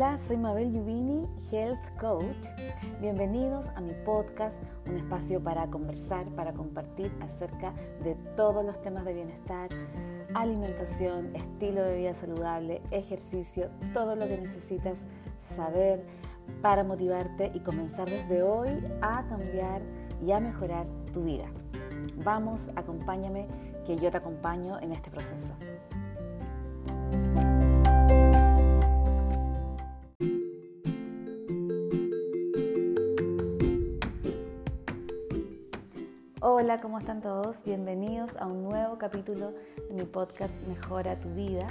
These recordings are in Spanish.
Hola, soy Mabel Yubini, Health Coach. Bienvenidos a mi podcast, un espacio para conversar, para compartir acerca de todos los temas de bienestar, alimentación, estilo de vida saludable, ejercicio, todo lo que necesitas saber para motivarte y comenzar desde hoy a cambiar y a mejorar tu vida. Vamos, acompáñame, que yo te acompaño en este proceso. Hola, ¿cómo están todos? Bienvenidos a un nuevo capítulo de mi podcast Mejora tu vida.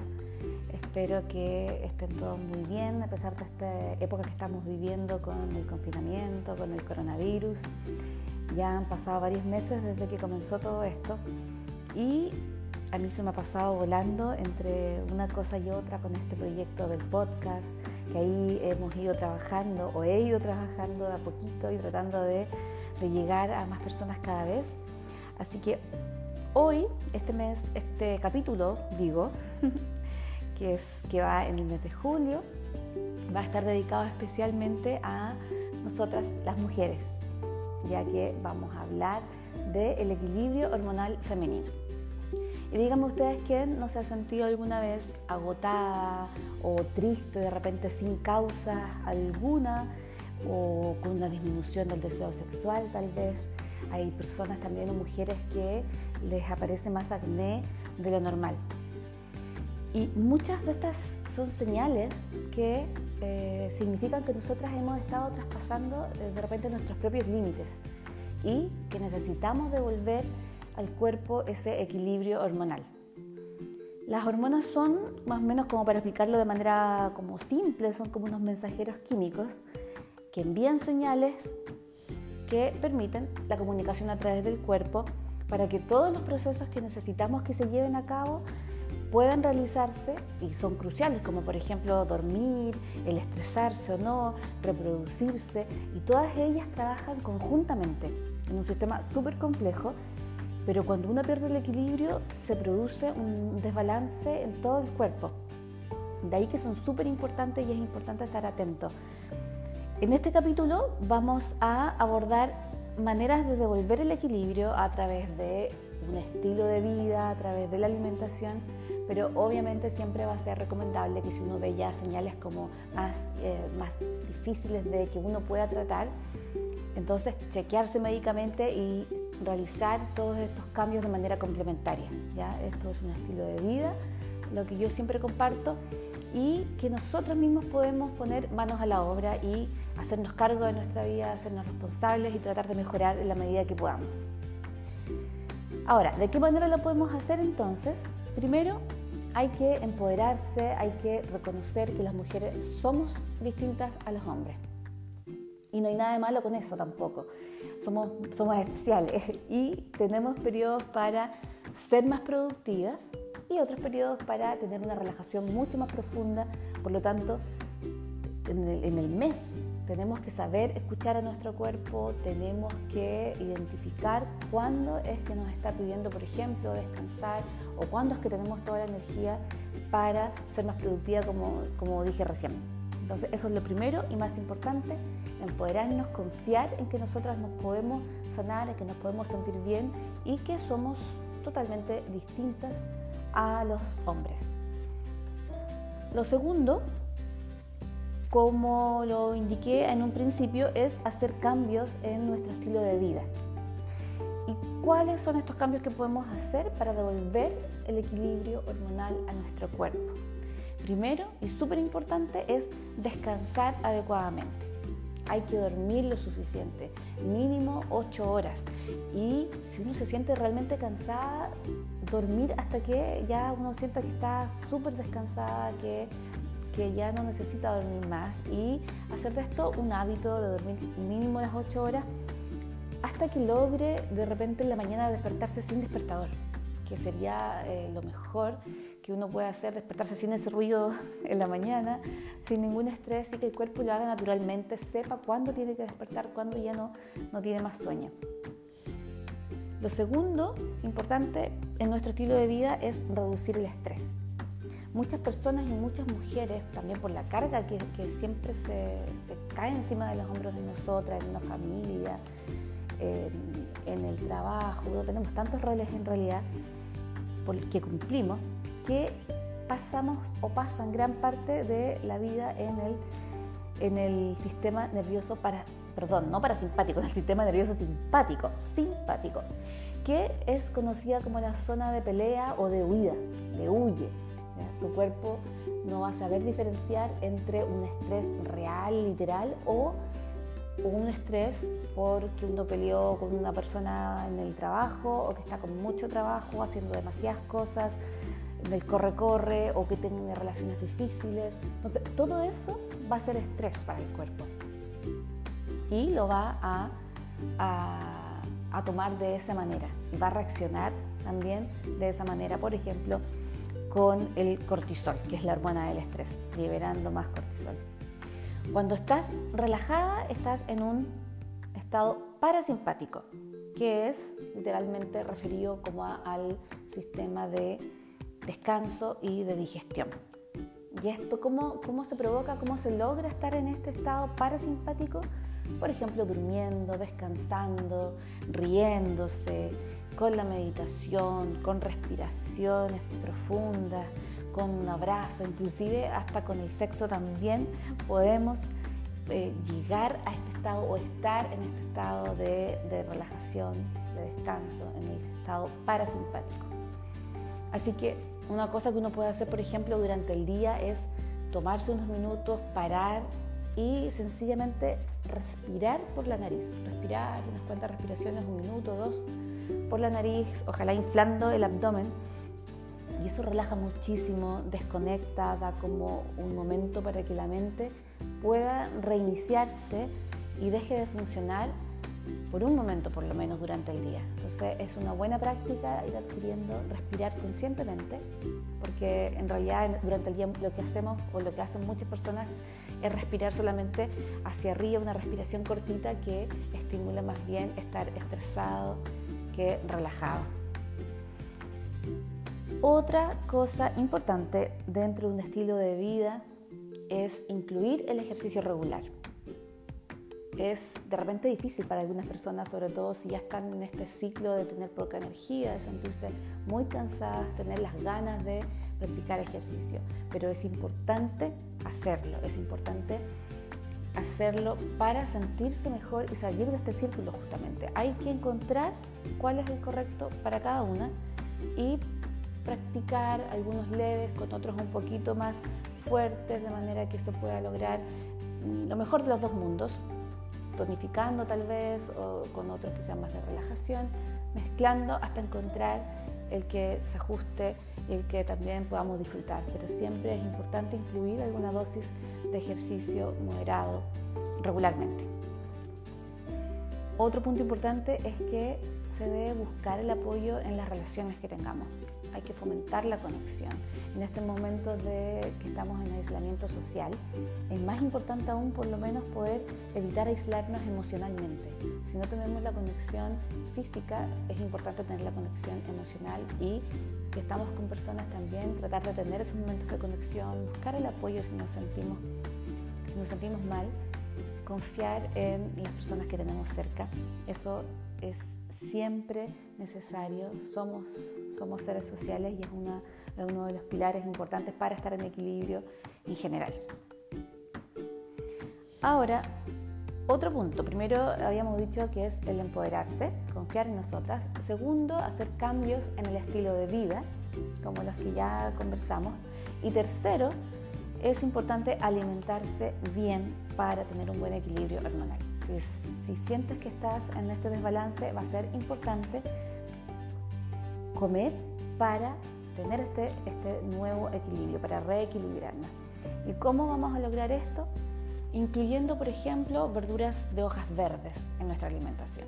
Espero que estén todos muy bien a pesar de esta época que estamos viviendo con el confinamiento, con el coronavirus. Ya han pasado varios meses desde que comenzó todo esto y a mí se me ha pasado volando entre una cosa y otra con este proyecto del podcast, que ahí hemos ido trabajando o he ido trabajando de a poquito y tratando de, de llegar a más personas cada vez. Así que hoy, este mes, este capítulo, digo, que, es, que va en el mes de julio, va a estar dedicado especialmente a nosotras las mujeres, ya que vamos a hablar del equilibrio hormonal femenino. Y díganme ustedes quién no se ha sentido alguna vez agotada o triste de repente sin causa alguna o con una disminución del deseo sexual tal vez. Hay personas también o mujeres que les aparece más acné de lo normal. Y muchas de estas son señales que eh, significan que nosotras hemos estado traspasando eh, de repente nuestros propios límites y que necesitamos devolver al cuerpo ese equilibrio hormonal. Las hormonas son, más o menos como para explicarlo de manera como simple, son como unos mensajeros químicos que envían señales que permiten la comunicación a través del cuerpo para que todos los procesos que necesitamos que se lleven a cabo puedan realizarse y son cruciales, como por ejemplo dormir, el estresarse o no, reproducirse, y todas ellas trabajan conjuntamente en un sistema súper complejo pero cuando uno pierde el equilibrio se produce un desbalance en todo el cuerpo. De ahí que son súper importantes y es importante estar atento. En este capítulo vamos a abordar maneras de devolver el equilibrio a través de un estilo de vida, a través de la alimentación, pero obviamente siempre va a ser recomendable que si uno ve ya señales como más, eh, más difíciles de que uno pueda tratar, entonces chequearse médicamente y realizar todos estos cambios de manera complementaria. ¿ya? Esto es un estilo de vida, lo que yo siempre comparto, y que nosotros mismos podemos poner manos a la obra y hacernos cargo de nuestra vida, hacernos responsables y tratar de mejorar en la medida que podamos. Ahora, ¿de qué manera lo podemos hacer entonces? Primero, hay que empoderarse, hay que reconocer que las mujeres somos distintas a los hombres. Y no hay nada de malo con eso tampoco. Somos, somos especiales y tenemos periodos para ser más productivas y otros periodos para tener una relajación mucho más profunda. Por lo tanto, en el, en el mes tenemos que saber escuchar a nuestro cuerpo, tenemos que identificar cuándo es que nos está pidiendo, por ejemplo, descansar o cuándo es que tenemos toda la energía para ser más productiva, como, como dije recién. Entonces, eso es lo primero y más importante, empoderarnos, confiar en que nosotras nos podemos sanar, en que nos podemos sentir bien y que somos totalmente distintas a los hombres. Lo segundo, como lo indiqué en un principio, es hacer cambios en nuestro estilo de vida. ¿Y cuáles son estos cambios que podemos hacer para devolver el equilibrio hormonal a nuestro cuerpo? Primero y súper importante es descansar adecuadamente. Hay que dormir lo suficiente, mínimo 8 horas. Y si uno se siente realmente cansada, dormir hasta que ya uno sienta que está súper descansada, que, que ya no necesita dormir más. Y hacer de esto un hábito de dormir mínimo las 8 horas hasta que logre de repente en la mañana despertarse sin despertador, que sería eh, lo mejor que uno puede hacer, despertarse sin ese ruido en la mañana, sin ningún estrés y que el cuerpo lo haga naturalmente, sepa cuándo tiene que despertar, cuándo ya no, no tiene más sueño. Lo segundo importante en nuestro estilo de vida es reducir el estrés. muchas personas y muchas mujeres, también por la carga que, siempre se, cae encima de los hombros de nosotras, en una familia, en, el trabajo, tenemos tantos roles en realidad que cumplimos, que pasamos o pasan gran parte de la vida en el, en el sistema nervioso para, perdón, no parasimpático, en el sistema nervioso simpático, simpático, que es conocida como la zona de pelea o de huida, de huye. Tu cuerpo no va a saber diferenciar entre un estrés real, literal, o un estrés porque uno peleó con una persona en el trabajo o que está con mucho trabajo, haciendo demasiadas cosas, del corre-corre o que tiene relaciones difíciles. Entonces, todo eso va a ser estrés para el cuerpo y lo va a, a, a tomar de esa manera y va a reaccionar también de esa manera. Por ejemplo, con el cortisol, que es la hormona del estrés, liberando más cortisol. Cuando estás relajada, estás en un estado parasimpático, que es literalmente referido como al sistema de descanso y de digestión. ¿Y esto cómo, cómo se provoca, cómo se logra estar en este estado parasimpático? Por ejemplo, durmiendo, descansando, riéndose, con la meditación, con respiraciones profundas, con un abrazo, inclusive hasta con el sexo también podemos eh, llegar a este estado o estar en este estado de, de relajación, de descanso, en el estado parasimpático. Así que una cosa que uno puede hacer, por ejemplo, durante el día es tomarse unos minutos, parar y sencillamente respirar por la nariz. Respirar unas cuantas respiraciones, un minuto, dos, por la nariz, ojalá inflando el abdomen y eso relaja muchísimo, desconecta, da como un momento para que la mente pueda reiniciarse y deje de funcionar por un momento por lo menos durante el día. Entonces es una buena práctica ir adquiriendo, respirar conscientemente, porque en realidad durante el día lo que hacemos o lo que hacen muchas personas es respirar solamente hacia arriba, una respiración cortita que estimula más bien estar estresado que relajado. Otra cosa importante dentro de un estilo de vida es incluir el ejercicio regular. Es de repente difícil para algunas personas, sobre todo si ya están en este ciclo de tener poca energía, de sentirse muy cansadas, tener las ganas de practicar ejercicio. Pero es importante hacerlo, es importante hacerlo para sentirse mejor y salir de este círculo justamente. Hay que encontrar cuál es el correcto para cada una y practicar algunos leves con otros un poquito más fuertes de manera que se pueda lograr lo mejor de los dos mundos, tonificando tal vez o con otros que sean más de relajación, mezclando hasta encontrar el que se ajuste y el que también podamos disfrutar. Pero siempre es importante incluir alguna dosis de ejercicio moderado regularmente. Otro punto importante es que se debe buscar el apoyo en las relaciones que tengamos hay que fomentar la conexión. En este momento de que estamos en aislamiento social, es más importante aún por lo menos poder evitar aislarnos emocionalmente. Si no tenemos la conexión física, es importante tener la conexión emocional y si estamos con personas también, tratar de tener esos momentos de conexión, buscar el apoyo si nos sentimos, si nos sentimos mal, confiar en las personas que tenemos cerca. Eso es siempre necesario. Somos, somos seres sociales y es uno de los pilares importantes para estar en equilibrio en general. Ahora, otro punto. Primero habíamos dicho que es el empoderarse, confiar en nosotras. Segundo, hacer cambios en el estilo de vida, como los que ya conversamos. Y tercero, es importante alimentarse bien para tener un buen equilibrio hormonal si, sientes que estás en este desbalance, va a ser importante comer para tener este, este nuevo equilibrio, para reequilibrarnos. ¿Y cómo vamos a lograr esto? Incluyendo, por ejemplo, verduras de hojas verdes en nuestra alimentación.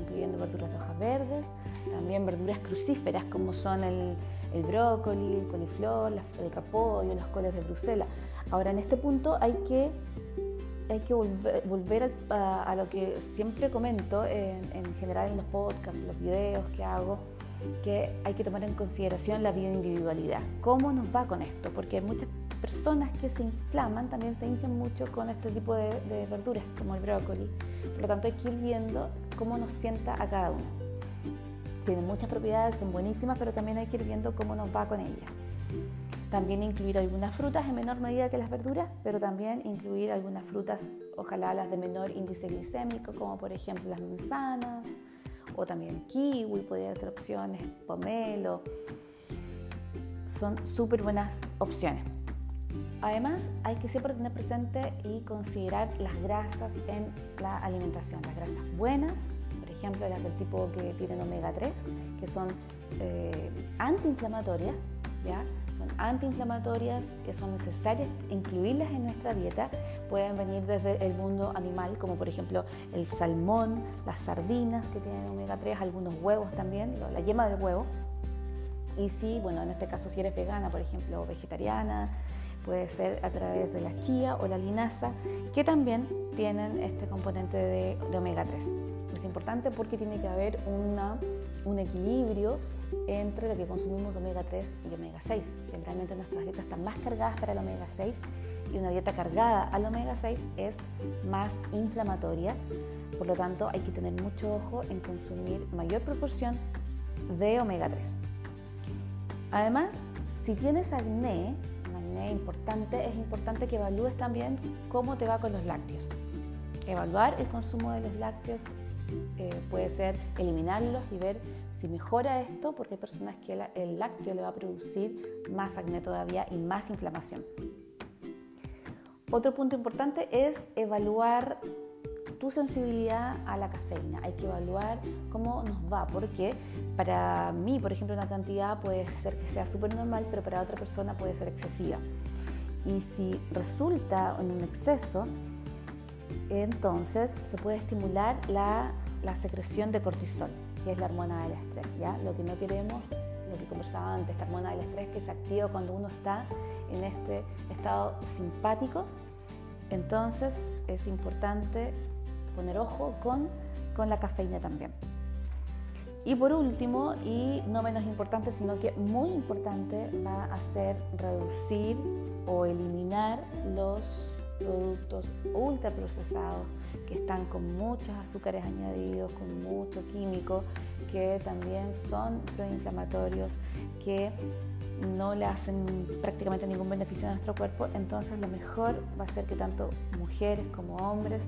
Incluyendo verduras de hojas verdes, también verduras crucíferas como son el, el brócoli, el coliflor, el repollo, los coles de Bruselas. Ahora, en este punto hay que hay que volver, a, lo que siempre comento en, general en los podcasts, los videos que hago, que hay que tomar en consideración la bioindividualidad. ¿Cómo nos va con esto? Porque hay muchas personas que se inflaman también se hinchan mucho con este tipo de, de verduras, como el brócoli. Por lo tanto, hay que ir viendo cómo nos sienta a cada uno. Tienen muchas propiedades, son buenísimas, pero también hay que ir viendo cómo nos va con ellas. También incluir algunas frutas en menor medida que las verduras, pero también incluir algunas frutas, ojalá las de menor índice glicémico, como por ejemplo las manzanas, o también kiwi, podría ser opciones, pomelo. Son súper buenas opciones. Además, hay que siempre tener presente y considerar las grasas en la alimentación. Las grasas buenas, por ejemplo, las del tipo que tienen omega 3, que son eh, antiinflamatorias, ¿ya? Son antiinflamatorias que son necesarias incluirlas en nuestra dieta. Pueden venir desde el mundo animal, como por ejemplo el salmón, las sardinas que tienen omega 3, algunos huevos también, la yema del huevo. Y si, bueno, en este caso si eres vegana, por ejemplo, o vegetariana, puede ser a través de la chía o la linaza, que también tienen este componente de, de omega 3. Es importante porque tiene que haber una, un equilibrio entre lo que consumimos de omega 3 y omega 6. Generalmente nuestras dietas están más cargadas para el omega 6 y una dieta cargada al omega 6 es más inflamatoria. Por lo tanto, hay que tener mucho ojo en consumir mayor proporción de omega 3. Además, si tienes acné, importante, es importante que evalúes también cómo te va con los lácteos. Evaluar el consumo de los lácteos eh, puede ser eliminarlos y ver si mejora esto, porque hay personas que el lácteo le va a producir más acné todavía y más inflamación. Otro punto importante es evaluar tu sensibilidad a la cafeína. Hay que evaluar cómo nos va, porque para mí, por ejemplo, una cantidad puede ser que sea súper normal, pero para otra persona puede ser excesiva. Y si resulta en un exceso, entonces se puede estimular la, la secreción de cortisol que es la hormona del estrés, ¿ya? Lo que no queremos, lo que conversaba antes, esta hormona del estrés que se activa cuando uno está en este estado simpático, entonces es importante poner ojo con, con la cafeína también. Y por último, y no menos importante, sino que muy importante, va a ser reducir o eliminar los productos ultraprocesados que están con muchos azúcares añadidos, con mucho químico, que también son proinflamatorios, que no le hacen prácticamente ningún beneficio a nuestro cuerpo, entonces lo mejor va a ser que tanto mujeres como hombres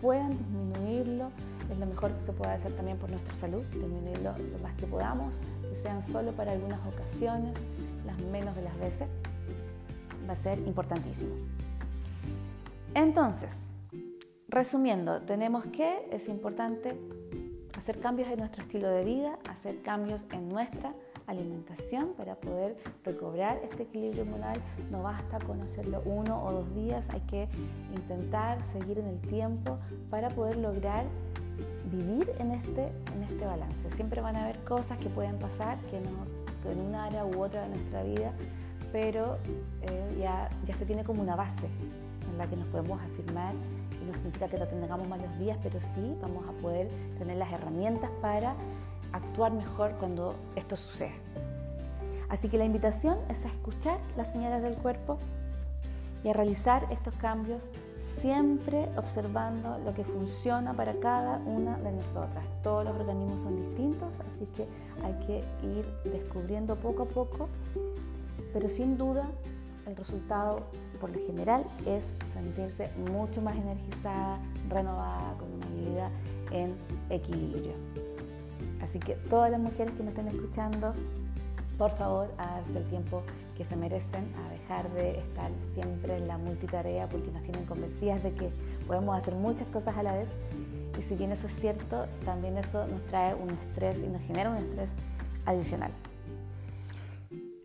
puedan disminuirlo. Es lo mejor que se puede hacer también por nuestra salud, disminuirlo lo más que podamos, que sean solo para algunas ocasiones, las menos de las veces. Va a ser importantísimo. Entonces, resumiendo, tenemos que, es importante hacer cambios en nuestro estilo de vida, hacer cambios en nuestra alimentación para poder recobrar este equilibrio hormonal. No basta con hacerlo uno o dos días, hay que intentar seguir en el tiempo para poder lograr vivir en este, en este balance. Siempre van a haber cosas que pueden pasar que, no, en una área u otra de nuestra vida, pero eh, ya, ya se tiene como una base en la que nos podemos afirmar y no significa que no tengamos malos días, pero sí vamos a poder tener las herramientas para actuar mejor cuando esto suceda. Así que la invitación es a escuchar las señales del cuerpo y a realizar estos cambios siempre observando lo que funciona para cada una de nosotras. Todos los organismos son distintos, así que hay que ir descubriendo poco a poco, pero sin duda el resultado por lo general es sentirse mucho más energizada, renovada, con una vida en equilibrio. Así que todas las mujeres que me estén escuchando, por favor, a darse el tiempo que se merecen, a dejar de estar siempre en la multitarea porque nos tienen convencidas de que podemos hacer muchas cosas a la vez. Y si bien eso es cierto, también eso nos trae un estrés y nos genera un estrés adicional.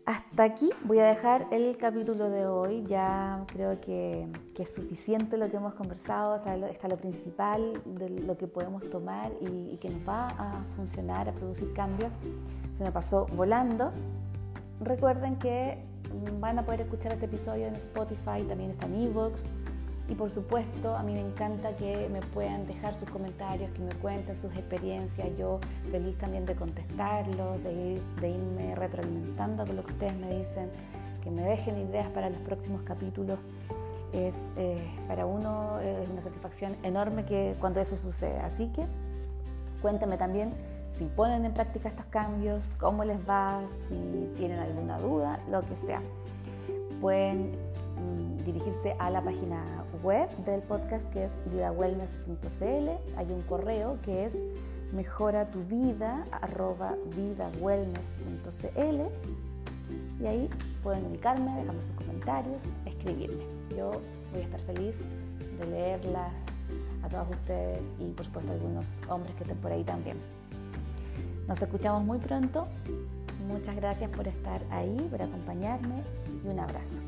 Hasta aquí voy a dejar el capítulo de hoy. Ya creo que, es suficiente lo que hemos conversado. Está lo, principal de lo que podemos tomar y, que nos va a funcionar, a producir cambios. Se me pasó volando. Recuerden que van a poder escuchar este episodio en Spotify, también está en Evox, Y por supuesto, a mí me encanta que me puedan dejar sus comentarios, que me cuenten sus experiencias. Yo feliz también de contestarlos, de, de irme retroalimentando con lo que ustedes me dicen, que me dejen ideas para los próximos capítulos. Es eh, para uno es una satisfacción enorme que cuando eso sucede. Así que cuéntame también si ponen en práctica estos cambios, cómo les va, si tienen alguna duda, lo que sea. Pueden mm, dirigirse a la página web del podcast que es vidawellness.cl. Hay un correo que es mejora tu vida vidawellness.cl y ahí pueden ubicarme, dejarme sus comentarios, escribirme. Yo voy a estar feliz de leerlas a todos ustedes y por supuesto a algunos hombres que estén por ahí también. Nos escuchamos muy pronto. Muchas gracias por estar ahí, por acompañarme y un abrazo.